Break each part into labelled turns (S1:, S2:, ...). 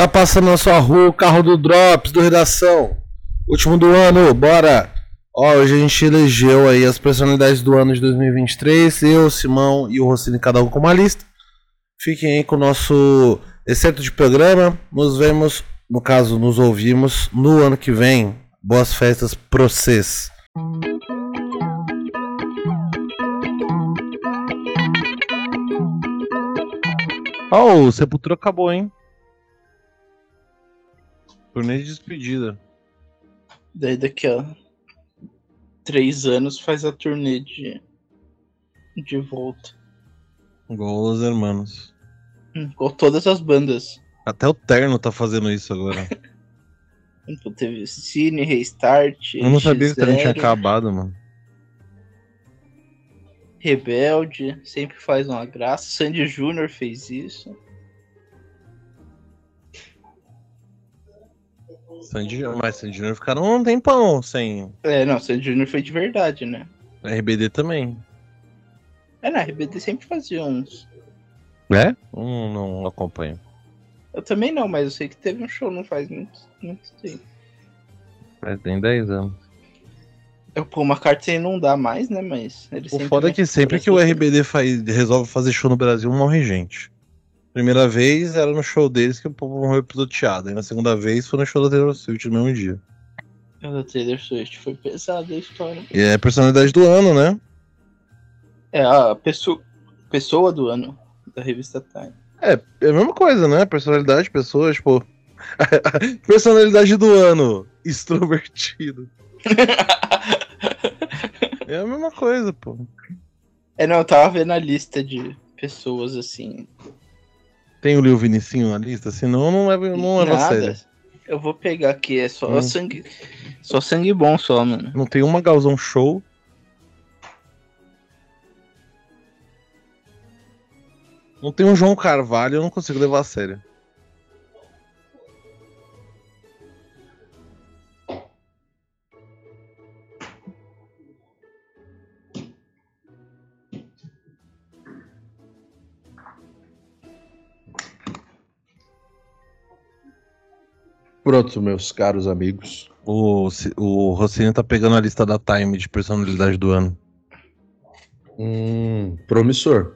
S1: Tá passando na sua rua o carro do Drops, do Redação. Último do ano, bora! Ó, hoje a gente elegeu aí as personalidades do ano de 2023. Eu, Simão e o Rossini, cada um com uma lista. Fiquem aí com o nosso exceto de programa. Nos vemos, no caso, nos ouvimos no ano que vem. Boas festas pra vocês. Ó, o Sepultura acabou, hein? Turnê de despedida.
S2: Daí daqui a três anos faz a turnê de, de volta.
S1: Igual os hermanos.
S2: Hum, Com todas as bandas.
S1: Até o Terno tá fazendo isso agora.
S2: Então teve Cine, Restart.
S1: Eu não sabia que o Terno tinha
S2: NX0,
S1: acabado, mano.
S2: Rebelde, sempre faz uma graça. Sandy Júnior fez isso.
S1: Sandy, mas Sandy Júnior ficaram um tempão sem.
S2: É, não, Sandy Júnior foi de verdade, né?
S1: RBD também.
S2: É, na RBD sempre fazia uns.
S1: É? Hum, não acompanho.
S2: Eu também não, mas eu sei que teve um show não faz muito, muito tempo.
S1: Mas tem 10 anos.
S2: O Paul McCartney não dá mais, né? Mas ele
S1: O foda é que sempre que o RBD faz, resolve fazer show no Brasil, morre gente. Primeira vez era no show deles que o povo morreu pisoteado. E na segunda vez foi no show da Taylor Swift no mesmo dia.
S2: O da Taylor Swift foi pesada a história.
S1: E é a personalidade do ano, né?
S2: É a pessoa, pessoa do ano da revista Time.
S1: É, é a mesma coisa, né? Personalidade, pessoas, tipo. personalidade do ano. Extrovertido. É a mesma coisa, pô.
S2: É, não, eu tava vendo a lista de pessoas assim.
S1: Tem o Lil Vinicinho na lista, senão não leva, não leva a sério.
S2: Eu vou pegar aqui, é só
S1: Hum.
S2: sangue. Só sangue bom só, mano.
S1: Não tem uma Galzão Show. Não tem um João Carvalho, eu não consigo levar a sério.
S3: Pronto, meus caros amigos.
S1: O, o Rossini tá pegando a lista da Time de personalidade do ano.
S3: Hum, promissor.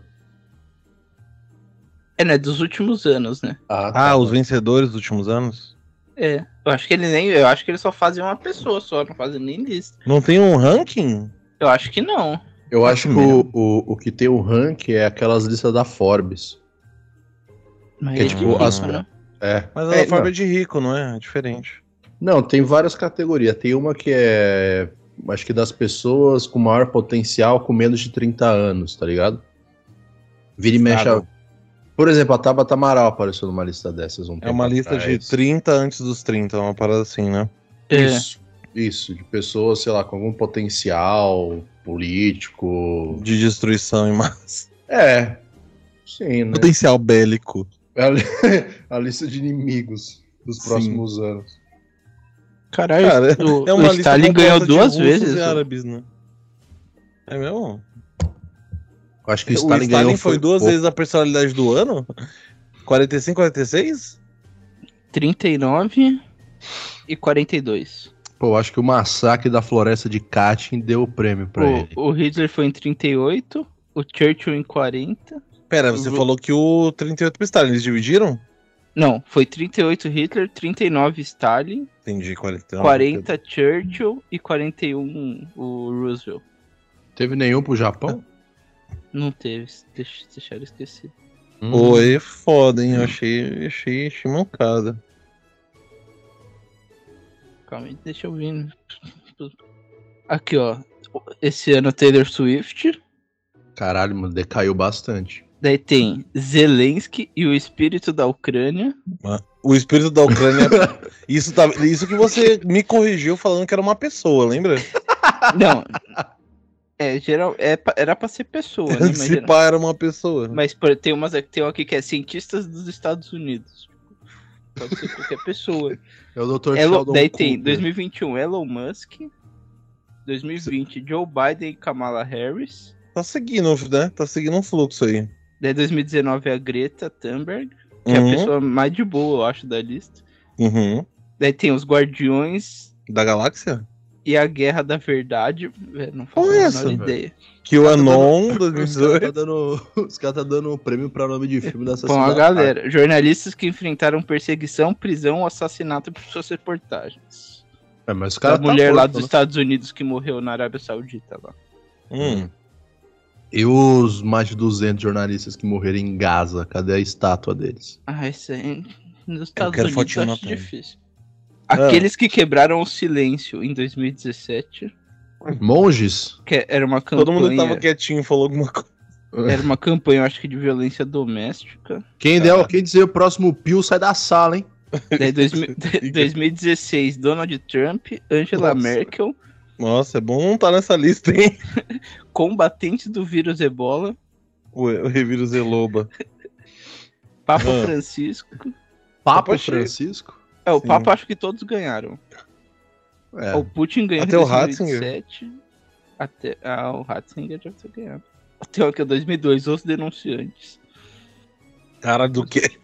S2: É, né? Dos últimos anos, né?
S3: Ah,
S1: Ah, os vencedores dos últimos anos?
S2: É. Eu acho que ele nem. Eu acho que ele só fazem uma pessoa só, não fazem nem lista.
S1: Não tem um ranking?
S2: Eu acho que não.
S3: Eu
S1: Acho
S3: acho que o, o, o que tem o rank é aquelas listas da Forbes.
S2: Mas
S3: Que,
S2: ele
S3: tipo, as-
S2: né?
S3: É.
S1: Mas a
S3: É,
S1: forma
S3: não.
S1: é de rico, não é? É diferente.
S3: Não, tem várias categorias. Tem uma que é. Acho que das pessoas com maior potencial com menos de 30 anos, tá ligado? Vira e mexe. a-. Por exemplo, a Tabata Amaral apareceu numa lista dessas. Um
S1: É uma lista de
S3: atrás.
S1: 30 antes dos 30, uma parada assim, né?
S2: É.
S3: Isso. Isso, de pessoas, sei lá, com algum potencial político.
S1: De destruição em massa.
S3: É. Sim, né?
S1: Potencial bélico.
S3: É a, li- a lista de inimigos dos
S1: Sim.
S3: próximos anos.
S2: Caralho,
S1: Cara,
S2: o,
S1: é
S2: o
S1: uma lista
S2: Stalin ganhou duas vezes.
S1: E
S2: o-
S1: árabes, né? É mesmo?
S3: Eu acho que
S1: O
S3: o
S1: Stalin,
S3: Stalin, ganhou
S1: foi duas
S3: pouco.
S1: vezes a personalidade do ano? 45, 46?
S2: 39 e 42.
S3: Pô, eu acho que o massacre da floresta de Katyn deu o prêmio pra ele.
S2: O, o Hitler foi em 38, o Churchill em 40.
S1: Pera, você falou que o 38 pro Stalin, eles dividiram?
S2: Não, foi 38 Hitler, 39 Stalin,
S1: Entendi, 40.
S2: 40 Churchill e 41 o Roosevelt.
S3: Teve nenhum pro Japão?
S2: Não teve, deixa, deixaram esquecido.
S3: Hum.
S1: Oi, foda, hein? Eu achei, achei, achei mancada.
S2: Calma aí, deixa eu ver. Aqui, ó. Esse ano Taylor Swift.
S3: Caralho, mano, decaiu bastante.
S2: Daí tem Zelensky e o espírito da Ucrânia.
S1: O espírito da Ucrânia. isso, tá, isso que você me corrigiu falando que era uma pessoa, lembra?
S2: Não. É, geral, é, era pra ser pessoa, né? Mas,
S1: Se pá, era uma pessoa.
S2: mas por- tem umas aqui- tem uma aqui que é cientistas dos Estados Unidos. Pode ser qualquer pessoa.
S3: É o Dr.
S2: Elon, daí tem
S3: Cooper.
S2: 2021 Elon Musk. 2020 Joe Biden e Kamala Harris.
S1: Tá seguindo, né? Tá seguindo um fluxo aí.
S2: Daí 2019 a Greta Thunberg. que é
S1: Uhum.
S2: a pessoa mais de boa, eu acho, da lista.
S1: Uhum.
S2: Daí tem os Guardiões
S1: Da galáxia?
S2: e a Guerra da Verdade. Velho, não faço
S1: Qual
S2: a
S1: é
S2: menor ideia.
S1: Que o
S3: Cara, tá
S1: Anon
S3: Os caras
S1: 2018.
S3: tá dando, os cara tá dando um prêmio pra nome de filme dessa
S2: Bom, a galera, jornalistas que enfrentaram perseguição, prisão ou assassinato por suas reportagens.
S3: É, mas os
S2: A
S3: caras tá
S2: mulher lá
S3: morto,
S2: dos
S3: né?
S2: Estados Unidos que morreu na Arábia Saudita lá.
S1: Hum.
S3: E os mais de 200 jornalistas que morreram em Gaza, cadê a estátua deles?
S2: Ah, isso aí. Nos Estados
S1: quero
S2: Unidos eu acho difícil. Aqueles que quebraram o silêncio em 2017,
S3: Monges?
S2: que era uma campanha.
S1: Todo mundo tava quietinho e falou alguma coisa.
S2: Era uma campanha, eu acho que de violência doméstica.
S3: Quem, der, quem dizer o próximo Pio sai da sala, hein?
S2: Daí 2000 2016, Donald Trump, Angela
S1: Nossa.
S2: Merkel,
S1: Nossa, é bom não estar nessa lista, hein?
S2: combatentes do vírus ebola,
S1: O, o revírus Zeloba.
S2: Papa
S1: Ah.
S2: Francisco.
S3: Papa
S1: Papa.
S3: Francisco?
S2: É, o
S1: Sim.
S2: Papa acho que todos ganharam.
S3: É.
S2: O Putin ganhou
S1: Até
S2: em
S1: o Ratzinger?
S2: 2007. Até, ah, o Ratzinger deve ter ganhado. Até o que é 2002, os denunciantes.
S1: Cara do quê?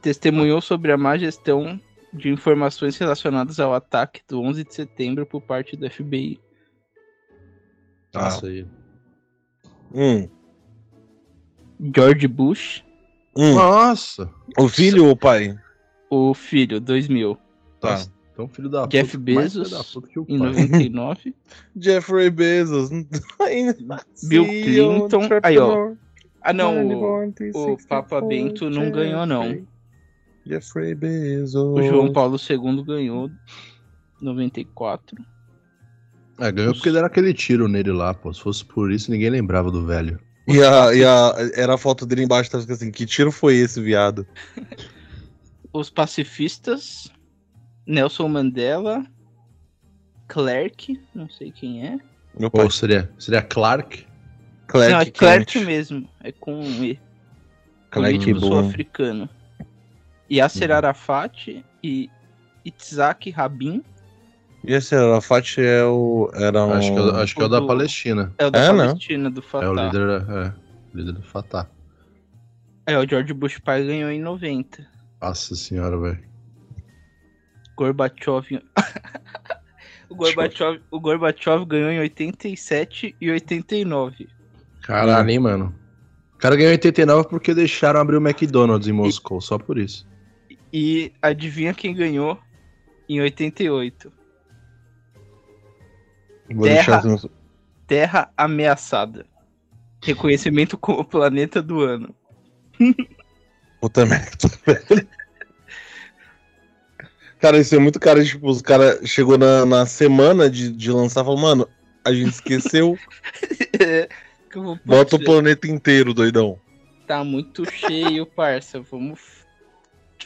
S2: Testemunhou sobre a má gestão de informações relacionadas ao ataque do 11 de setembro por parte do FBI.
S3: Nossa, aí.
S1: Hum.
S2: George Bush,
S1: Hum.
S3: Nossa!
S1: O filho ou o pai?
S2: o filho, 2000,
S1: Tá.
S3: Nossa, Então, filho da
S2: Jeff
S3: puta,
S2: Bezos,
S3: da puta que o
S2: em
S3: pai.
S2: 99.
S1: Jeffrey Bezos.
S2: Bill Clinton. Aí, ó. Ah, não, o, o Papa Bento não ganhou, não.
S1: Jeffrey Bezos.
S2: O João Paulo II ganhou 94.
S3: É, ganhou porque deram aquele tiro nele lá, pô. Se fosse por isso, ninguém lembrava do velho.
S1: E a, e a, era a foto dele embaixo, tava assim, que tiro foi esse, viado?
S2: Os pacifistas, Nelson Mandela, Clerk, não sei quem é.
S1: Meu pai.
S3: Ou seria, seria Clark?
S1: Clark
S2: não, é
S1: Kent.
S2: Clerk mesmo, é com E.
S1: Clark
S2: político
S1: bom.
S2: sul-africano. Yasser Arafat e Itzhak Rabin
S1: E esse Arafat é o... Era um...
S3: Acho que, é- acho que é o da
S2: do-
S3: Palestina.
S2: é o da
S1: É?
S2: Palestina, do Fatah.
S3: É o líder, é, líder do Fatah.
S2: É, o George Bush pai ganhou em 90.
S3: Nossa senhora, velho.
S2: Gorbachev. o, Gorbachev o Gorbachev ganhou em 87 e 89.
S3: Caralho, hein, mano. O cara ganhou em 89 porque deixaram abrir o McDonald's em Moscou, só por isso.
S2: E adivinha quem ganhou em 88?
S1: Vou
S2: Terra.
S1: assim,
S2: Terra Ameaçada. Reconhecimento como planeta do ano.
S1: Puta merda, velho. Cara, isso é muito cara, tipo, os caras chegou na, na semana de, de lançar e falou, mano, a gente esqueceu,
S2: Que eu vou-
S1: bota o planeta inteiro, doidão.
S2: Tá muito cheio, parça. Vamos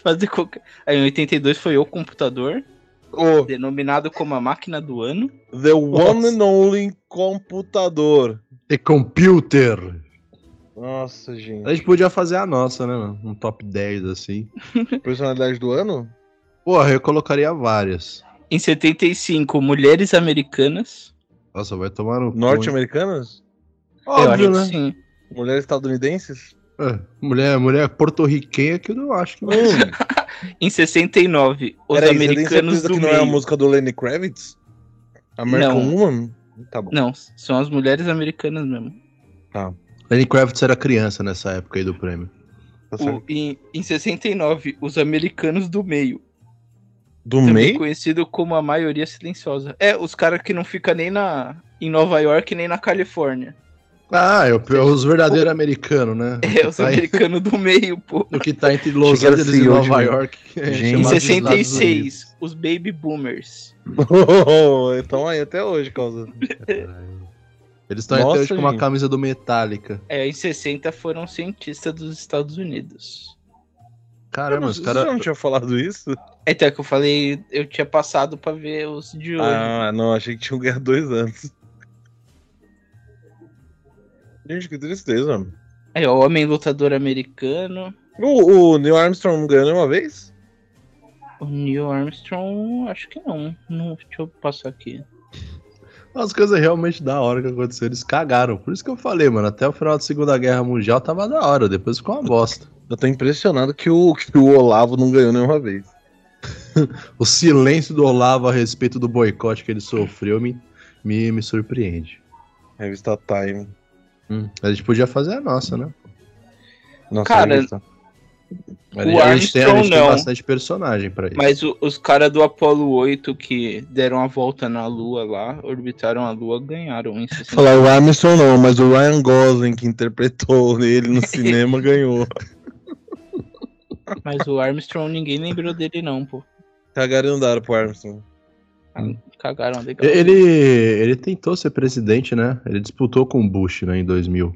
S2: fazer qualquer. Aí em 82 foi o computador,
S1: O
S2: denominado como a máquina do ano.
S1: The One and Only Computador.
S3: The Computer.
S1: Nossa, gente.
S3: A gente podia fazer a nossa, né, mano? Um top 10, assim.
S1: Personalidade do ano?
S3: Porra, eu colocaria várias.
S2: Em 75, Mulheres Americanas.
S3: Nossa, vai tomar no.
S1: Norte-americanas?
S2: eu acho
S3: Óbvio,
S2: que
S3: né?
S2: sim.
S1: Mulheres estadunidenses?
S3: É, mulher, mulher porto-riquenha que eu não acho que vai.
S2: Em 69, Os
S1: tem
S2: Americanos
S1: certeza
S2: do
S1: que não é a
S2: Meio.
S1: música do Lenny Kravitz? American
S2: Não.
S1: Woman? Tá bom.
S2: Não, são as mulheres americanas mesmo.
S3: Lenny Kravitz era criança nessa época aí do prêmio.
S1: Tá
S2: O- em, em 69, Os Americanos do Meio.
S1: Do
S2: também
S1: meio?
S2: conhecido como a maioria silenciosa. É, os caras que não ficam nem na, em Nova York nem na Califórnia.
S3: Ah, é, o- os verdadeiros americanos, né?
S2: É, os
S3: Tá
S2: americanos do meio, pô.
S3: O que tá entre Los Angeles e
S1: CEO
S3: Nova
S1: de-
S3: York. é
S1: Gente.
S2: Em
S3: chamado dos Estados Unidos.
S2: 66, os Baby Boomers.
S1: Então aí até hoje, causa.
S3: Eles estão até hoje com uma
S1: gente.
S3: camisa do Metallica.
S2: É, em 60 foram cientistas dos Estados Unidos.
S3: Caramba, os
S1: Você
S3: caras.
S1: não tinha falado isso?
S2: Até que eu falei, eu tinha passado pra ver os de hoje.
S1: Ah, não, achei que tinham ganhado dois anos. Gente, que tristeza.
S2: Aí, ó, Homem Lutador Americano.
S1: O, o Neil Armstrong não ganhou nenhuma vez?
S2: O Neil Armstrong, acho que não. não deixa eu passar aqui.
S3: As coisas realmente da hora que aconteceram, eles cagaram. Por isso que eu falei, mano, até o final da Segunda Guerra Mundial tava da hora, depois ficou uma bosta.
S1: Eu tô impressionado que o, que o Olavo não ganhou nenhuma vez.
S3: O silêncio do Olavo a respeito do boicote que ele sofreu me, me, me surpreende.
S1: Revista Time.
S3: Hum, a gente podia fazer a nossa, né?
S1: Nossa,
S2: Cara,
S1: revista.
S3: A
S2: O
S3: gente, a gente tem, a
S2: Armstrong
S3: gente tem
S2: não.
S3: bastante personagem pra isso.
S2: Mas o- os caras do Apollo 8 que deram a volta na Lua lá, orbitaram a Lua, ganharam em 60.
S1: Falar o Armstrong não, mas o Ryan Gosling que interpretou ele no cinema ganhou.
S2: Mas o Armstrong ninguém lembrou dele não, pô.
S1: Cagaram e andaram pro Armstrong.
S2: Cagaram legal.
S3: Ele, ele tentou ser presidente, né? Ele disputou com o Bush, né, em 2000.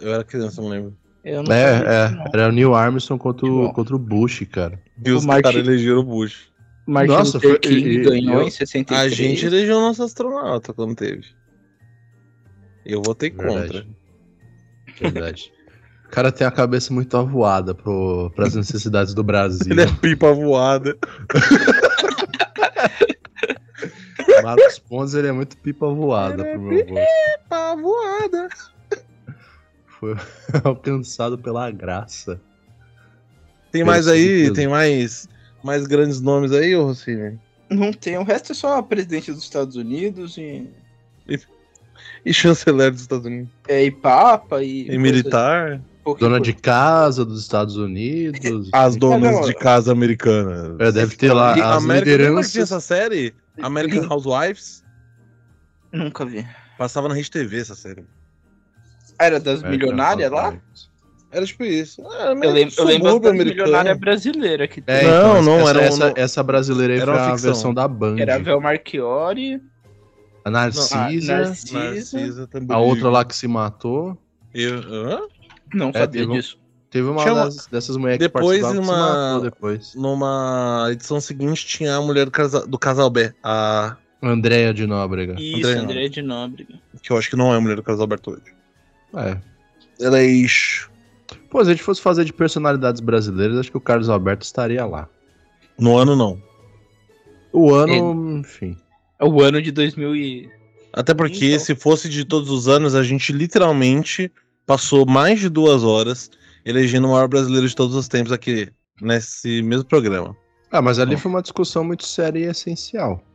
S1: Eu era criança, não lembro.
S2: Eu não disso,
S3: É,
S2: não.
S3: é. Era o Neil Armstrong contra o, contra o Bush, cara.
S1: E os
S2: Martin-
S1: caras elegeram o Bush.
S2: Martin
S3: Nossa,
S2: Luther
S3: foi-
S2: King
S3: e- e-
S2: ganhou
S3: eu-
S2: em 63.
S1: A gente elegeu nosso astronauta quando teve. Eu votei contra.
S3: Verdade. Verdade. O cara tem a cabeça muito avoada pro, pras necessidades do Brasil.
S1: Ele é pipa voada.
S3: Marcos Pontes, ele é muito pipa voada pro meu gosto.
S1: Pipa voada.
S3: Foi alcançado pela graça.
S1: Tem mais aí? Tem mais, mais grandes nomes aí, ô Rossini?
S2: Não tem, o resto é só presidente dos Estados Unidos e,
S1: E chanceler dos Estados Unidos?
S2: é, e Papa e.
S1: E militar?
S2: pouquinho
S3: Dona
S2: coisa.
S3: de casa dos Estados Unidos.
S1: As donas
S2: não.
S1: de casa americanas.
S3: É, deve ter lá
S1: E
S3: as
S1: América, que tinha
S3: lideranças.
S1: essa série? American Housewives?
S2: Nunca vi.
S1: Passava na Rede TV essa série.
S2: Era das
S3: É,
S2: milionárias lá?
S1: Era tipo isso. Era meio
S2: Eu lembro, eu lembro das milionária brasileira que
S3: É,
S2: tem.
S1: Não,
S3: então,
S1: não,
S3: essa,
S1: era
S3: essa,
S1: não-
S3: essa brasileira aí
S1: era
S3: foi a versão da Band.
S2: Era a Vel Marchiori,
S3: A Narcisa,
S2: a Narcisa.
S1: Narcisa também.
S3: a outra lá que se matou.
S1: Eu, hã?
S2: Não
S3: É,
S2: sabia
S3: teve um-
S2: disso.
S3: Teve uma
S1: Tinha
S3: das- dessas mulheres que
S1: Depois
S3: participavam que
S1: uma-
S3: matou depois.
S1: Numa edição seguinte tinha a mulher do casal, do casal B, a
S3: Andréia de Nóbrega.
S2: Isso,
S1: André
S2: André de Nóbrega.
S1: que eu acho que não é a mulher do casal Bertoldi.
S3: É.
S1: Ela é ex.
S3: Pô, se a gente fosse fazer de personalidades brasileiras, acho que o Carlos Alberto estaria lá.
S1: No ano não.
S3: O ano, enfim.
S2: É o ano de 2000 e...
S1: Até porque
S2: Então.
S1: se fosse de todos os anos, a gente literalmente passou mais de duas horas elegendo o maior brasileiro de todos os tempos aqui nesse mesmo programa.
S3: Ah, mas ali foi uma discussão muito séria e essencial.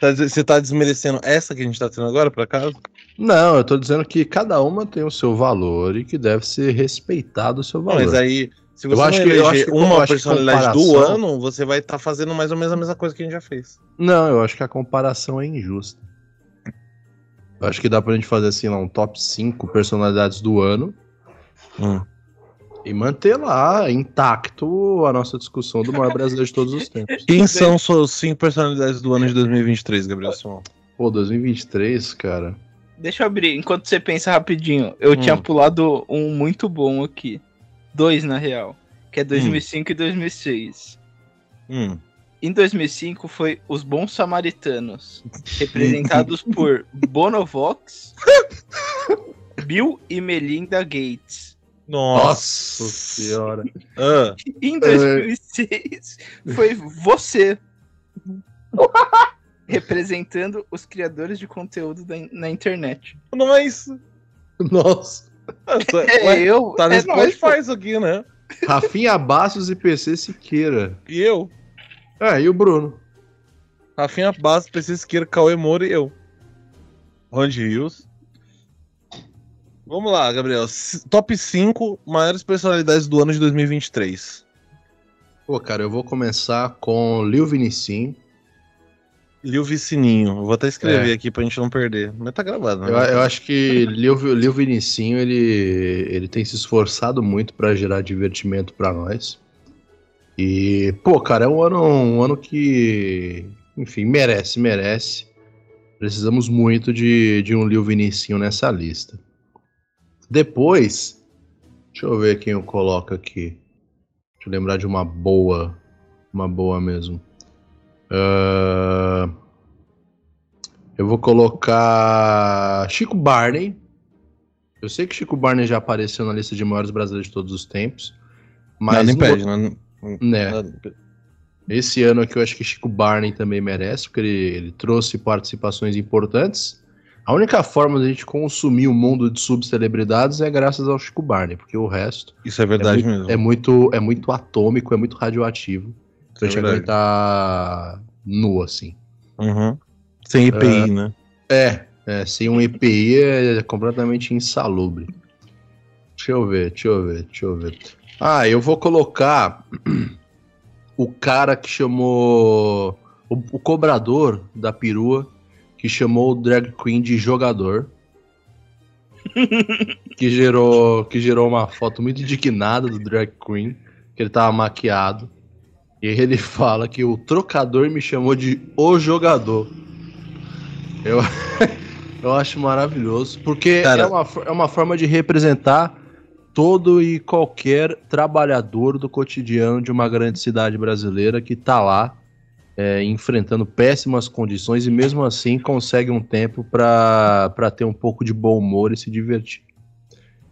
S1: Tá Você tá desmerecendo essa que a gente tá tendo agora, por acaso?
S3: Não, eu tô dizendo que cada uma tem o seu valor e que deve ser respeitado o seu
S1: Não,
S3: valor.
S1: mas aí, se
S3: Eu
S1: você
S3: acho
S1: não
S3: que- eu acho que eu
S1: uma
S3: acho que
S1: personalidade do
S3: comparação-
S1: ano, você vai estar fazendo mais ou menos a mesma coisa que a gente já fez.
S3: Não, eu acho que a comparação é injusta. Eu acho que dá pra gente fazer assim lá um top 5 personalidades do ano e manter lá intacto a nossa discussão do maior brasileiro de todos os tempos.
S1: Quem são suas cinco personalidades do ano de 2023, Gabriel Simão?
S3: Pô, 2023, cara.
S2: Deixa eu abrir, enquanto você pensa rapidinho. Eu
S1: Hum.
S2: tinha pulado um muito bom aqui. Dois, na real. Que é 2005 e 2006.
S1: Hum.
S2: Em 2005 foi Os Bons Samaritanos, representados por Bonovox, Bill e Melinda Gates.
S1: Nossa,
S3: senhora.
S1: Ah,
S2: Em 2006 foi você, representando os criadores de conteúdo da in- na internet.
S1: não é isso.
S3: Nossa.
S2: É,
S1: Ué,
S2: eu.
S1: tá no
S2: é nóis,
S1: Spotify isso aqui, né?
S3: Rafinha Bastos e PC Siqueira.
S1: E eu.
S3: É, e o Bruno.
S1: Rafinha Bastos, PC Siqueira, Cauê Moura e eu. Randy Rios. Vamos lá, Gabriel. Top 5 maiores personalidades do ano de 2023.
S3: Pô, cara, eu vou começar com Lil Vinicinho.
S1: Lil Vicininho. Eu vou até escrever aqui pra gente não perder. Mas tá gravado, né?
S3: Eu, eu acho que Lil, Lil Vinicinho, ele, ele tem se esforçado muito pra gerar divertimento pra nós. E, pô, cara, é um ano, um ano que, enfim, merece, merece. Precisamos muito de, de um Lil Vinicinho nessa lista. Depois, deixa eu ver quem eu coloco aqui. Deixa eu lembrar de uma boa, uma boa mesmo. Ahn, eu vou colocar Chico Barney. Eu sei que Chico Barney já apareceu na lista de maiores brasileiros de todos os tempos. Mas
S1: Nada
S3: não
S1: impede,
S3: vou-
S1: né?
S3: né? Esse ano aqui eu acho que Chico Barney também merece, porque ele, ele trouxe participações importantes. A única forma de a gente consumir o mundo de subcelebridades é graças ao Chico Barney, porque o resto
S1: Isso é verdade
S3: é, muito,
S1: mesmo.
S3: é muito é muito atômico, é muito radioativo. Pra
S1: É
S3: gente
S1: verdade.
S3: aguentar nu, assim.
S1: Uhum. Sem EPI, né?
S3: É, é, sem um EPI é completamente insalubre. Deixa eu ver, deixa eu ver, deixa eu ver. Ah, eu vou colocar o cara que chamou. O, o cobrador da perua que chamou o drag queen de jogador. que gerou que gerou uma foto muito indignada do drag queen, que ele tava maquiado. E ele fala que o trocador me chamou de o jogador. Eu, eu acho maravilhoso, porque
S1: Cara-
S3: é, uma, é uma forma de representar todo e qualquer trabalhador do cotidiano de uma grande cidade brasileira que tá lá é, enfrentando péssimas condições e mesmo assim consegue um tempo para ter um pouco de bom humor e se divertir.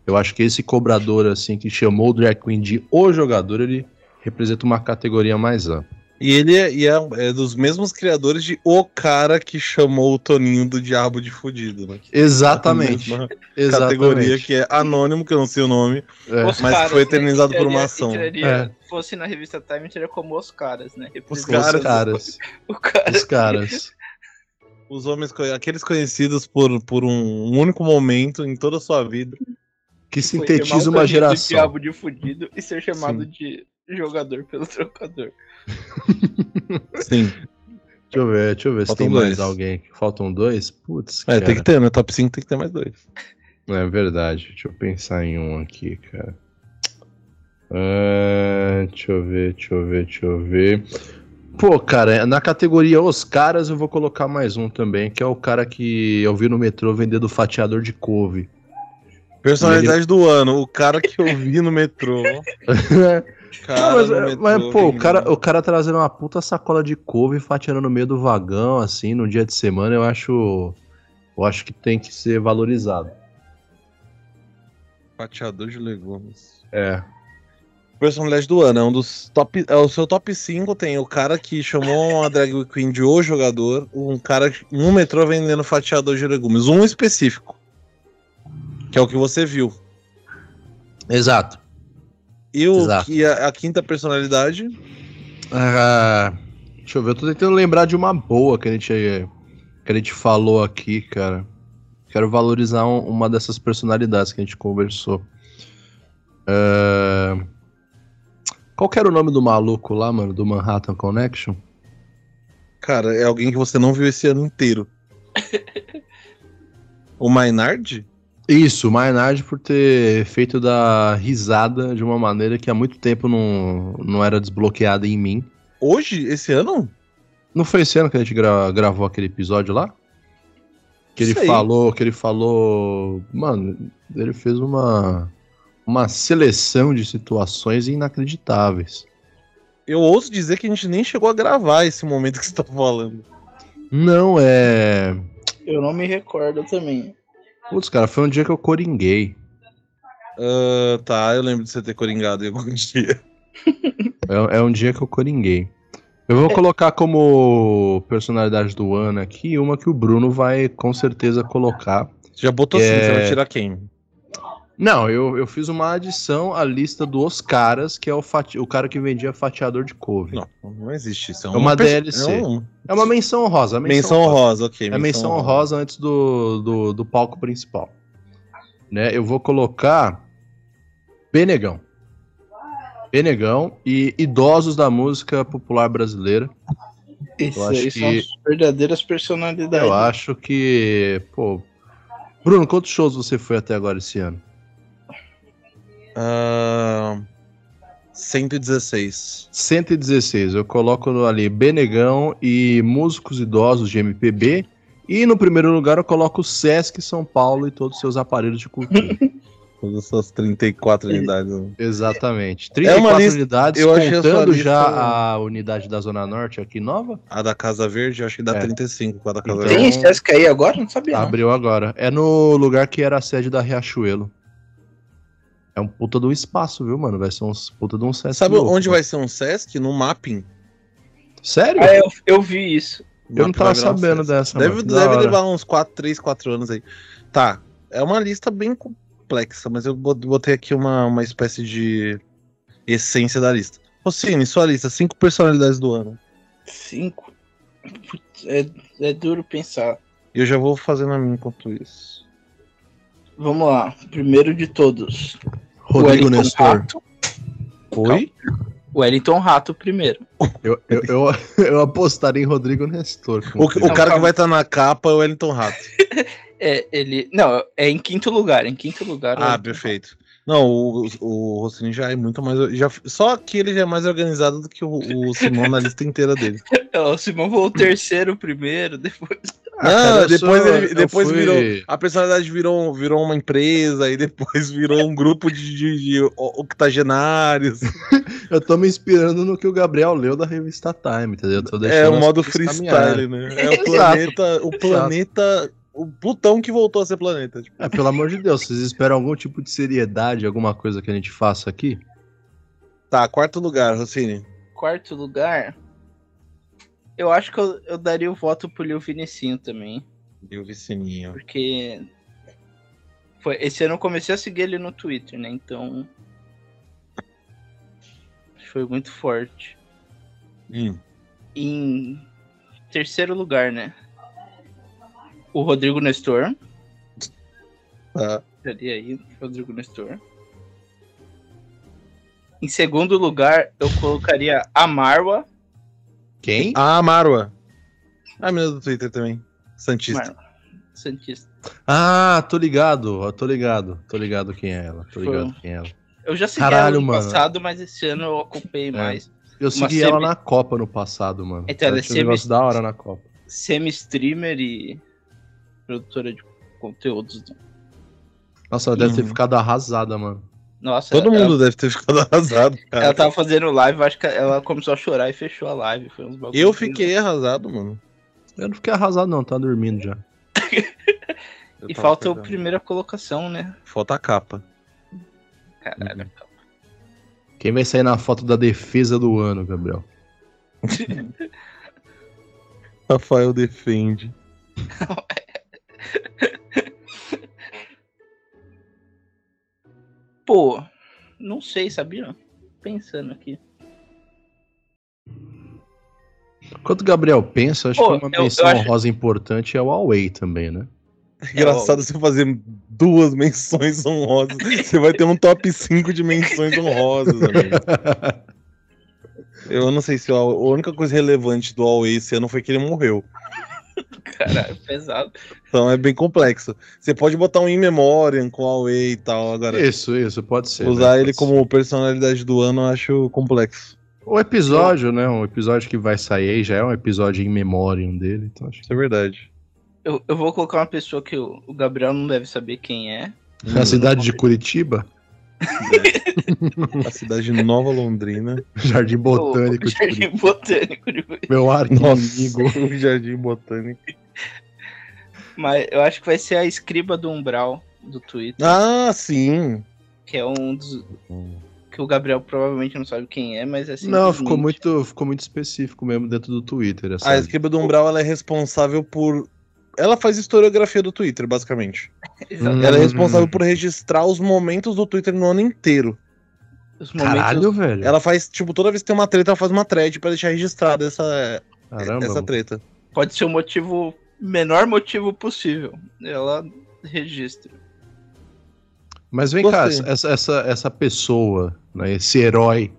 S3: Eu acho que esse cobrador assim que chamou o drag queen de o jogador, ele representa uma categoria mais ampla.
S1: E ele é, e é- é dos mesmos criadores de O Cara que chamou o Toninho do Diabo de Fudido, né?
S3: Exatamente.
S1: Mesma
S3: Exatamente.
S1: Categoria que é anônimo, que eu não sei o nome.
S3: É.
S2: Os
S1: mas
S2: caras,
S1: foi
S2: né?
S1: eternizado por uma ação.
S2: entraria-
S3: É.
S2: Fosse na revista Time, seria como os caras, né?
S1: Os
S3: Os
S1: caras.
S3: caras.
S2: O cara.
S3: Os caras.
S1: Os homens, aqueles conhecidos por, por um único momento em toda a sua vida.
S3: Que sintetiza uma
S2: do
S3: geração.
S2: diabo de fudido e ser chamado
S1: Sim.
S2: de jogador pelo trocador.
S1: Sim.
S3: Deixa eu ver, deixa eu ver se
S1: Faltam
S3: tem mais
S1: dois.
S3: alguém aqui. Faltam dois? Putz,
S1: É,
S3: cara.
S1: tem que ter, né? Top 5 tem que ter mais dois.
S3: É verdade. Deixa eu pensar em um aqui, cara. Ah, deixa eu ver, deixa eu ver, deixa eu ver. Pô, cara, na categoria Os Caras eu vou colocar mais um também, que é o cara que eu vi no metrô vendendo fatiador de couve.
S1: Personalidade do ano, o cara que eu vi no metrô. Cara
S3: Não, mas, é, mas, pô, o cara, o cara trazendo uma puta sacola de couve fatiando no meio do vagão, assim, no dia de semana, eu acho. Eu acho que tem que ser valorizado.
S1: Fatiador de legumes.
S3: É.
S1: Personalidade do ano, é um dos top. É o seu top 5 tem o cara que chamou uma drag queen de o jogador, um cara no metrô vendendo fatiador de legumes. Um específico. Que é o que você viu.
S3: Exato.
S1: E, o,
S3: Exato.
S1: e a, a quinta personalidade.
S3: Ah, deixa eu ver, eu tô tentando lembrar de uma boa que a gente, que a gente falou aqui, cara. Quero valorizar um- uma dessas personalidades que a gente conversou. Ah, qual que era o nome do maluco lá, mano, do Manhattan Connection?
S1: Cara, é alguém que você não viu esse ano inteiro. o Maynard?
S3: Isso, o Maynard por ter feito da risada de uma maneira que há muito tempo não, não era desbloqueada em mim.
S1: Hoje? Esse ano?
S3: Não foi esse ano que a gente gra- gravou aquele episódio lá? Que ele
S1: Sei.
S3: falou, que ele falou, mano, ele fez uma uma seleção de situações inacreditáveis.
S1: Eu ouso dizer que a gente nem chegou a gravar esse momento que você tá falando.
S3: Não é,
S2: Eu não me recordo também.
S3: Putz, cara, foi um dia que eu coringuei.
S1: Ah, tá, eu lembro de você ter coringado em algum dia.
S3: É, é um dia que eu coringuei. Eu vou colocar como personalidade do ano aqui uma que o Bruno vai com certeza colocar.
S1: Você já botou
S3: É.
S1: assim, você vai tirar quem?
S3: Não, eu, eu fiz uma adição à lista dos caras, que é o, fati- o cara que vendia fatiador de couve.
S1: Não, não existe isso. É
S3: É uma DLC.
S1: É um-
S3: É uma menção honrosa. Menção,
S1: menção honrosa, ok.
S3: É menção honrosa antes do, do, do palco principal. Né? Eu vou colocar Benegão. Benegão e idosos da música popular brasileira.
S2: Isso
S3: acho
S2: aí
S3: que-
S2: são as verdadeiras personalidades.
S3: Eu acho que, pô. Bruno, quantos shows você foi até agora esse ano?
S1: Ah, 116.
S3: 116. Eu coloco ali Benegão e músicos idosos de MPB. E no primeiro lugar eu coloco o Sesc São Paulo e todos os seus aparelhos de cultura.
S1: Todas as suas 34 unidades. né?
S3: Exatamente. 34
S1: É lista-
S3: unidades,
S1: eu
S3: contando
S1: lista-
S3: já a unidade da Zona Norte aqui nova.
S1: A da Casa Verde, eu acho que dá
S3: É.
S1: 35 com a da Casa
S3: Então-
S1: Verde.
S2: Tem Sesc aí agora? Não sabia. não.
S3: Abriu agora. É no lugar que era a sede da Riachuelo. É um puta de um espaço, viu, mano? Vai ser um puta de um Sesc.
S1: Sabe
S3: louco,
S1: onde
S3: mano.
S1: vai ser um Sesc? No Mapping.
S3: Sério?
S2: Ah, eu, eu vi isso.
S3: eu não tava
S1: um
S3: sabendo
S1: sucesso.
S3: dessa.
S1: Deve,
S3: mano.
S1: Deve levar uns 4, 3, 4 anos aí. Tá. É uma lista bem complexa, mas eu bot- botei aqui uma, uma espécie de essência da lista. Rossini, sua lista, cinco personalidades do ano.
S2: Cinco. Putz, é, é duro pensar.
S1: Eu já vou fazendo a minha enquanto isso.
S2: Vamos lá. Primeiro de todos.
S3: Rodrigo
S2: Wellington
S3: Nestor.
S2: Rato.
S1: Oi?
S2: Wellington Rato primeiro.
S3: Eu, eu, eu, eu apostaria em Rodrigo Nestor.
S1: O, o cara que vai estar na capa é o Wellington Rato.
S2: É, ele. Não, é em quinto lugar. Em quinto lugar.
S1: Ah,
S2: Wellington
S1: perfeito. Não, o, o Rossini já é muito mais. Já, só que ele já é mais organizado do que o, o Simão na lista inteira dele.
S2: Rato. O Simão foi o terceiro primeiro, depois.
S3: Ah, cara,
S1: depois,
S3: sou-
S1: ele, depois
S3: fui-
S1: virou. A personalidade virou, virou uma empresa, e depois virou um grupo de, de, de octogenários.
S3: Eu tô me inspirando no que o Gabriel leu da revista Time, entendeu?
S1: É o modo freestyle, né? É o planeta. O planeta. O Plutão que voltou a ser planeta. tipo.
S3: É, pelo amor de Deus, vocês esperam algum tipo de seriedade, alguma coisa que a gente faça aqui?
S1: Tá, quarto lugar, Rossini.
S2: Quarto lugar. Eu acho que eu, eu daria o voto pro Lil Vinicinho também.
S1: E o Vicininho.
S2: Porque. Foi, esse ano eu comecei a seguir ele no Twitter, né? Então. Foi muito forte.
S1: Hum.
S2: Em terceiro lugar, né? O Rodrigo Nestor.
S1: Tá.
S2: Ali aí, Rodrigo Nestor. Em segundo lugar, eu colocaria a Marwa.
S3: Quem?
S1: Ah, Marwa. Ah, menina do Twitter também. Santista.
S2: Marwa Santista.
S3: Ah, tô ligado, tô ligado, tô ligado quem é ela, tô
S2: Foi.
S3: ligado quem é ela.
S2: Eu já segui
S3: Caralho,
S2: ela no
S3: mano.
S2: passado, mas esse ano eu ocupei mais.
S3: Eu
S2: Uma
S3: segui ela
S2: semi-
S3: na Copa no passado, mano.
S2: Então, ela é
S3: tinha um negócio
S2: semi-
S3: da hora na Copa.
S2: Semi-streamer e produtora de conteúdos.
S3: Nossa, ela deve ter
S1: Uhum.
S3: ficado arrasada, mano.
S2: Nossa,
S1: Todo
S2: ela,
S1: mundo deve ter ficado arrasado, cara.
S2: Ela tava fazendo live, acho que ela começou a chorar e fechou a live. Foi uns bagulho
S1: Eu
S2: bem-
S1: fiquei arrasado, mano.
S3: Eu não fiquei arrasado, não, tá dormindo já.
S2: E falta a primeira colocação, né?
S1: Falta a capa.
S2: Caralho.
S1: Uhum.
S3: Quem vai sair na foto da defesa do ano, Gabriel?
S1: Rafael defende.
S2: Pô, não sei, sabia? Pensando aqui.
S3: Enquanto o Gabriel pensa, acho
S2: Pô,
S3: que uma
S2: eu-
S3: menção
S2: eu acho-
S3: honrosa importante é o Huawei também, né?
S1: Engraçado você fazer duas menções honrosas. Você vai ter um top 5 de menções honrosas, amigo. Eu não sei se a a única coisa relevante do Huawei esse ano foi que ele morreu.
S2: Caralho, pesado.
S1: Então é bem complexo. Você pode botar um in memoriam com o Huawei e tal. Agora,
S3: Isso, isso, pode ser.
S1: usar
S3: né?
S1: ele
S3: Pode
S1: como personalidade do ano eu acho complexo.
S3: ser. O episódio, né? Um episódio que vai sair aí já é um episódio em memoriam dele, então acho que
S1: Isso é verdade.
S2: Eu, eu vou colocar uma pessoa que o, o Gabriel não deve saber quem é.
S3: Na cidade de Curitiba,
S1: A cidade de Nova Londrina.
S3: Jardim Botânico
S2: O
S3: de Curitiba.
S2: Jardim Botânico. de-
S3: Meu ar inimigo.
S1: o Jardim Botânico.
S2: Mas eu acho que vai ser a escriba do Umbral do Twitter.
S1: Ah, sim.
S2: Que é um dos. Que o Gabriel provavelmente não sabe quem é, mas é
S3: Não, ficou muito, ficou muito específico mesmo dentro do Twitter. Essa...
S1: A escriba do Umbral ela é responsável por. Ela faz historiografia do Twitter, basicamente. Ela é responsável por registrar os momentos do Twitter no ano inteiro.
S2: Os momentos.
S3: Caralho, velho.
S1: Ela faz, tipo, toda vez que tem uma treta, ela faz uma thread pra deixar registrada essa,
S3: Caramba.
S1: essa treta.
S2: Pode ser o motivo. Menor motivo possível. Ela registra.
S3: Mas vem
S1: Gostei.
S3: cá, essa, essa, essa pessoa, né, esse herói,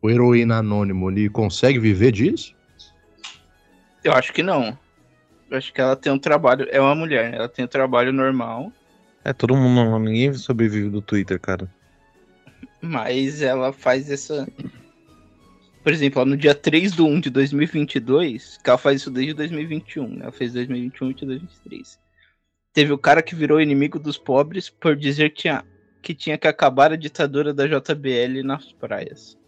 S3: o heroína anônimo, ele consegue viver disso?
S2: Eu acho que não. Acho que ela tem um trabalho. É uma mulher, né? Ela tem um trabalho normal.
S1: É, todo mundo, ninguém sobrevive do Twitter, cara.
S2: Mas ela faz essa. Por exemplo, ó, no dia 3 de 1 de 2022, que ela faz isso desde 2021, né? Ela fez 2021 e 2023. Teve o cara que virou inimigo dos pobres por dizer que tinha, que tinha que acabar a ditadura da JBL nas praias.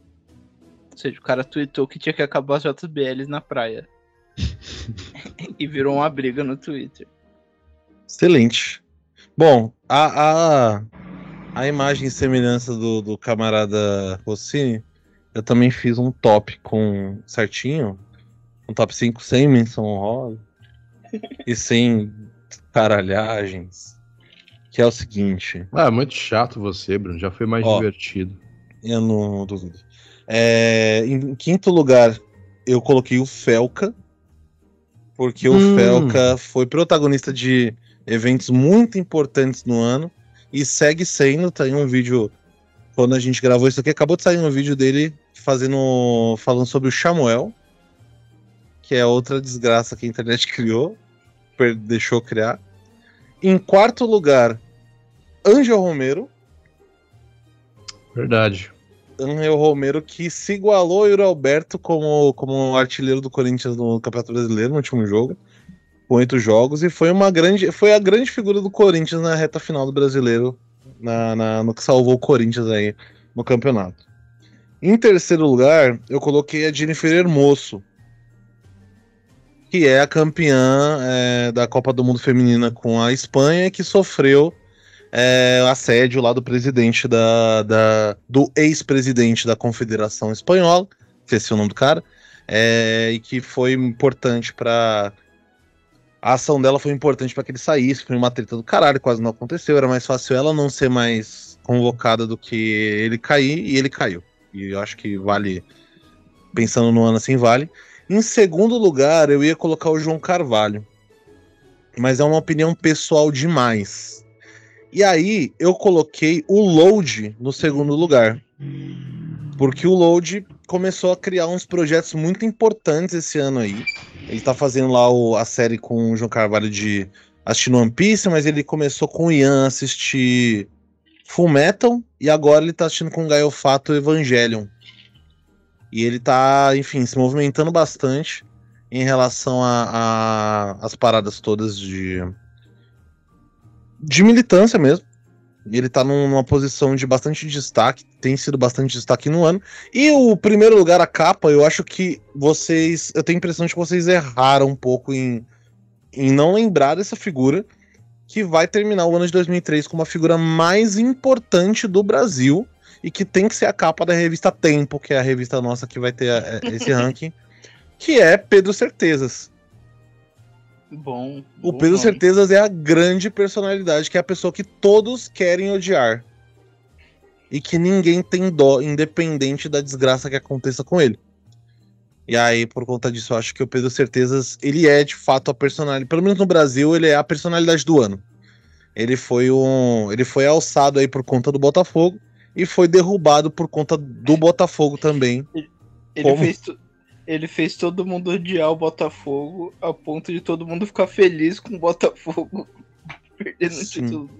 S2: Ou seja, o cara tweetou que tinha que acabar as JBLs na praia. e virou uma briga no Twitter.
S1: Excelente. Bom, a, a, a imagem e semelhança do, do camarada Rossini, eu também fiz um top com certinho. um top 5 sem menção honrosa e sem caralhagens. Que é o seguinte.
S3: Ah, é muito chato você, Bruno. Já foi mais
S1: Ó.
S3: divertido.
S1: Eu não duvido. É, em quinto lugar, eu coloquei o Felca. Porque
S3: Hum.
S1: o Felca foi protagonista de eventos muito importantes no ano. E segue sendo. Tá aí um vídeo. Quando a gente gravou isso aqui, acabou de sair um vídeo dele fazendo. falando sobre o Samuel. Que é outra desgraça que a internet criou. per- Deixou criar. Em quarto lugar, Angel Romero.
S3: Verdade.
S1: Angel Romero que se igualou ao Yuri Alberto como, como artilheiro do Corinthians no Campeonato Brasileiro no último jogo, com oito jogos, e foi uma grande, foi a grande figura do Corinthians na reta final do Brasileiro, na, na- no que salvou o Corinthians aí no campeonato. Em terceiro lugar, eu coloquei a Jennifer Hermoso, que é a campeã é, da Copa do Mundo Feminina com a Espanha, que sofreu é, assédio lá do presidente da, da- do ex-presidente da Confederação Espanhola, esqueci o nome do cara, é, e que foi importante para a ação dela foi importante para que ele saísse, foi uma treta do caralho, quase não aconteceu, era mais fácil ela não ser mais convocada do que ele cair, e ele caiu. E eu acho que vale, pensando no ano assim, vale. Em segundo lugar, eu ia colocar o João Carvalho, mas é uma opinião pessoal demais. E aí eu coloquei o Load no segundo lugar. Porque o Load começou a criar uns projetos muito importantes esse ano aí. Ele tá fazendo lá o- a série com o João Carvalho de assistindo One Piece, mas ele começou com o Ian assistir Full Metal e agora ele tá assistindo com o Gaio Fato Evangelion. E ele tá, enfim, se movimentando bastante em relação as paradas todas de de militância mesmo. Ele tá num- numa posição de bastante destaque, tem sido bastante destaque no ano. E o primeiro lugar, a capa, eu acho que vocês. Eu tenho a impressão de que vocês erraram um pouco em, em não lembrar dessa figura, que vai terminar o ano de 2003 como a figura mais importante do Brasil e que tem que ser a capa da revista Tempo, que é a revista nossa que vai ter é, esse ranking, que é Pedro Certezas.
S2: Bom.
S1: O
S2: bom
S1: Pedro
S2: nome.
S1: Certezas é a grande personalidade, que é a pessoa que todos querem odiar. E que ninguém tem dó, independente da desgraça que aconteça com ele. E aí, por conta disso, eu acho que o Pedro Certezas, ele é de fato a personalidade, pelo menos no Brasil, ele é a personalidade do ano. Ele foi um, ele foi alçado aí por conta do Botafogo e foi derrubado por conta do Botafogo também.
S2: Ele
S1: Como?
S2: fez, ele fez todo mundo odiar o Botafogo a ponto de todo mundo ficar feliz com o Botafogo perdendo o título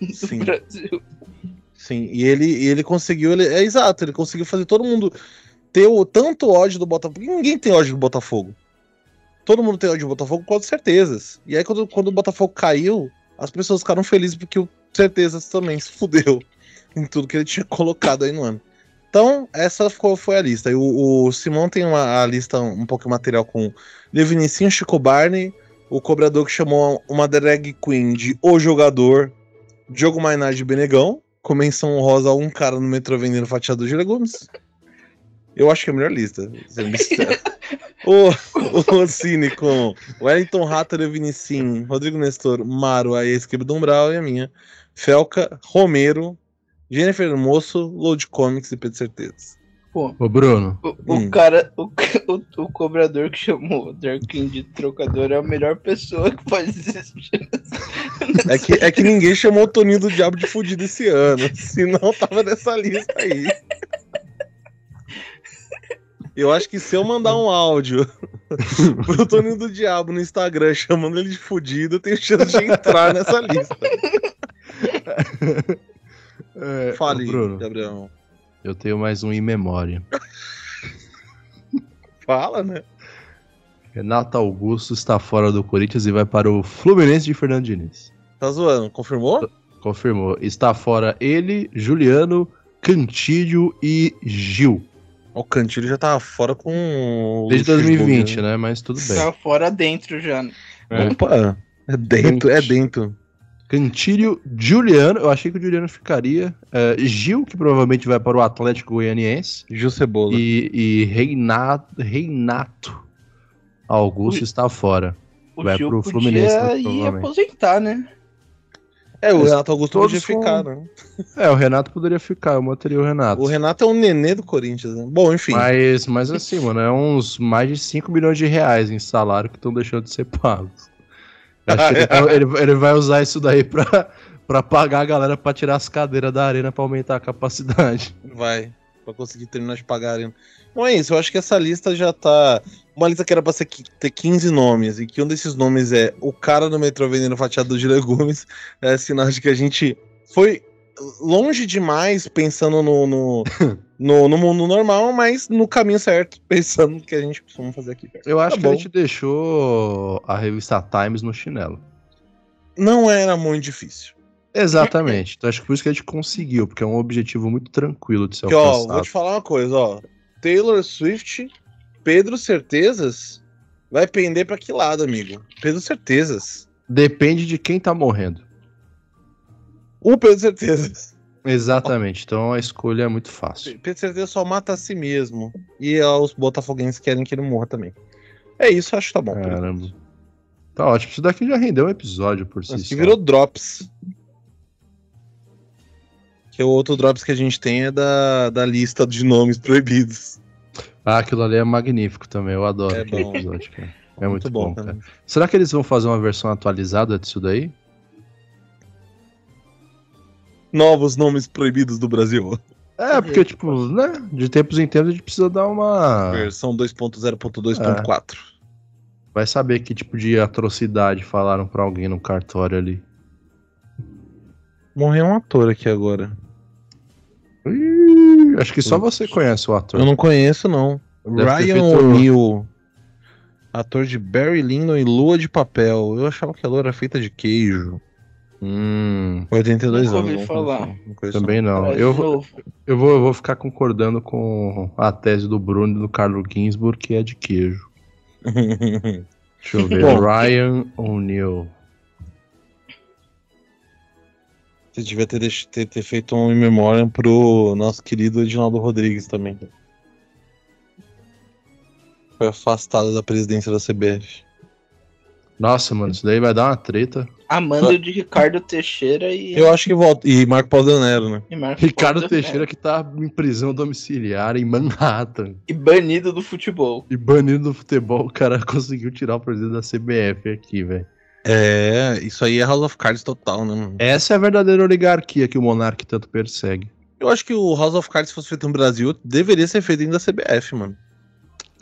S2: do
S1: Sim.
S2: Brasil.
S1: Sim, e ele, ele conseguiu, ele, é exato, ele conseguiu fazer todo mundo ter o, tanto ódio do Botafogo. Ninguém tem ódio do Botafogo. Todo mundo tem ódio do Botafogo com certezas. E aí, quando, quando o Botafogo caiu, as pessoas ficaram felizes porque o Certezas também se fudeu em tudo que ele tinha colocado aí no ano. Então, essa foi, foi a lista. E o, o Simão tem uma, a lista um pouco material com Levinicinho, Chico Barney, o cobrador que chamou uma drag queen de O Jogador, Diogo Mainardi de Benegão, com menção honrosa a um cara no metrô vendendo fatiado de legumes. Eu acho que é a melhor lista. o, o Cine com Wellington Ratter e Vinicim, Rodrigo Nestor, Maro, a ex-equipe do Umbral e a minha. Felca, Romero, Jennifer Hermoso, Load Comics e Pedro Certezas.
S2: Pô,
S3: Ô, Bruno,
S2: o, o
S1: Hum.
S2: cara, o, o, o cobrador que chamou o Darkin de trocador é a melhor pessoa que pode existir.
S1: É que, é que ninguém chamou o Toninho do Diabo de fudido esse ano. Senão tava nessa lista aí. Eu acho que se eu mandar um áudio pro Toninho do Diabo no Instagram chamando ele de fudido, eu tenho chance de entrar nessa lista.
S3: É,
S1: Fale,
S3: Bruno,
S1: Gabriel.
S3: eu tenho mais um em memória.
S1: Fala, né?
S3: Renato Augusto está fora do Corinthians e vai para o Fluminense de Fernando Diniz.
S1: Tá zoando, confirmou?
S3: Confirmou. Está fora ele, Juliano, Cantídio e Gil.
S1: O Cantilho já tava fora com.
S3: Desde
S1: Luxemburgo,
S3: 2020, né? Mas tudo bem.
S2: Tá fora dentro já. né?
S3: É.
S1: Opa, é dentro, é dentro.
S3: Cantírio, Juliano, eu achei que o Juliano ficaria. é, Gil, que provavelmente vai para o Atlético Goianiense.
S1: Gil Cebola.
S3: E, e Reinato, Reinato Augusto está fora.
S2: O
S3: Vai pro
S2: podia
S3: Fluminense, né,
S2: ir
S3: provavelmente.
S2: aposentar, né?
S1: É, o Renato Augusto
S3: todos
S1: podia ficar, né?
S3: É, o Renato poderia ficar, eu manteria o Renato.
S1: O Renato é um nenê do Corinthians, né? Bom, enfim.
S3: Mas, mas assim, mano, é uns mais de 5 milhões de reais em salário que estão deixando de ser pagos. Acho que ele, vai- ele- ele vai usar isso daí pra, pra pagar a galera pra tirar as cadeiras da arena pra aumentar a capacidade.
S1: Vai. Pra conseguir terminar de pagar a arena. Bom, é isso. Eu acho que essa lista já tá. Uma lista que era pra ser, ter 15 nomes, e que um desses nomes é o cara do metrô vendendo fatiado de legumes. É sinal de que a gente foi longe demais pensando no, no, no, no mundo normal, mas no caminho certo, pensando no que a gente costuma fazer aqui.
S3: Eu acho
S1: Tá
S3: que a
S1: bom.
S3: gente deixou a revista Times no chinelo.
S1: Não era muito difícil.
S3: Exatamente. Então acho que por isso que a gente conseguiu, porque é um objetivo muito tranquilo de ser
S1: ó,
S3: alcançado.
S1: vou te falar uma coisa, ó. Taylor Swift, Pedro Certezas, vai pender pra que lado, amigo? Pedro Certezas.
S3: Depende de quem tá morrendo.
S1: O Pedro Certezas.
S3: Exatamente. Então a escolha é muito fácil.
S1: Pedro Certezas só mata a si mesmo. E ó, os botafoguenses querem que ele morra também. É isso, acho que tá bom.
S3: Caramba. Tá ótimo. Isso daqui já rendeu um episódio por si só.
S1: virou Drops. Que o outro Drops que a gente tem é da, da lista de nomes proibidos.
S3: Ah, aquilo ali é magnífico também. Eu adoro
S1: É bom.
S3: episódio. É muito, bom, cara.
S1: cara.
S3: Será que eles vão fazer uma versão atualizada disso daí?
S1: Novos nomes proibidos do Brasil.
S3: É, porque, tipo, né? De tempos em tempos a gente precisa dar uma.
S1: Versão 2.0.2.4.
S3: Vai saber que tipo de atrocidade falaram pra alguém no cartório ali.
S1: Morreu um ator aqui agora.
S3: Ih, acho que só você conhece o ator.
S1: Eu não conheço, não.
S3: Deve
S1: Ryan O'Neill. Ator de Barry Lyndon e Lua de Papel. Eu achava que a lua era feita de queijo.
S3: Hum,
S1: 82
S2: Nunca
S1: anos.
S2: ouvi
S1: não
S2: falar.
S1: não
S3: também não.
S2: Parece
S3: Eu, eu, vou, eu vou ficar concordando com a tese do Bruno e do Carlos Ginsburg, que é de queijo.
S1: não.
S3: Deixa eu ver.
S1: Bom.
S3: Ryan O'Neill.
S1: Você devia ter, ter, ter feito um in memória pro nosso querido Edinaldo Rodrigues também. Foi afastado da presidência da CBF.
S3: Nossa, mano, isso daí vai dar uma treta.
S2: Amanda de Ricardo Teixeira e,
S1: Eu acho que volta. E Marco Paulo Danero, né?
S2: e
S3: Ricardo
S2: Paulo
S3: Teixeira que tá em prisão domiciliar em Manhattan.
S2: E banido do futebol.
S3: E banido do futebol, o cara conseguiu tirar o presidente da CBF aqui, velho.
S1: É, isso aí é House of Cards total, né? mano?
S3: Essa é a verdadeira oligarquia que o monarca tanto persegue.
S1: Eu acho que o House of Cards, se fosse feito no Brasil, deveria ser feito dentro da CBF, mano.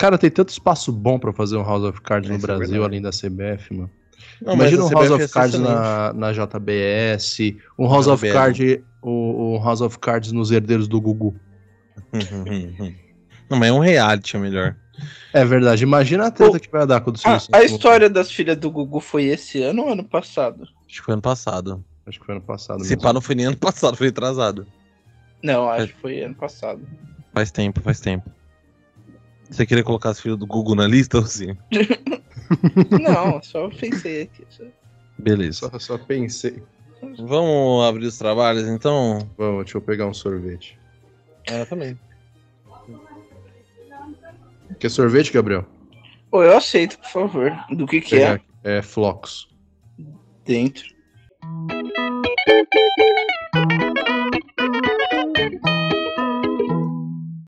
S3: Cara, tem tanto espaço bom pra fazer um House of Cards no
S1: é
S3: Brasil,
S1: verdade.
S3: além da CBF, mano.
S1: Não,
S3: Imagina um House of
S1: ser
S3: Cards na, na JBS, um House of
S1: JBS.
S3: Cards, o, um House of Cards nos herdeiros do Gugu.
S1: Não, mas é um reality, é melhor.
S3: É verdade, imagina a treta que vai dar quando o
S2: A, história das filhas do Gugu foi esse ano ou ano passado?
S1: Acho que foi ano passado.
S3: Acho que foi ano passado
S1: Se pá, não foi nem ano passado, foi atrasado.
S2: Não, acho que foi ano passado.
S1: Faz tempo, faz tempo. Você queria colocar as filhas do Google na lista ou sim?
S2: Não, só pensei aqui. só.
S1: Beleza.
S3: Só, só pensei.
S1: Vamos abrir os trabalhos, então?
S3: Vamos, deixa eu pegar um sorvete.
S1: É, também.
S3: Quer sorvete, Gabriel?
S2: Ô, eu aceito, por favor. Do que que é.
S3: É Flocos.
S2: dentro.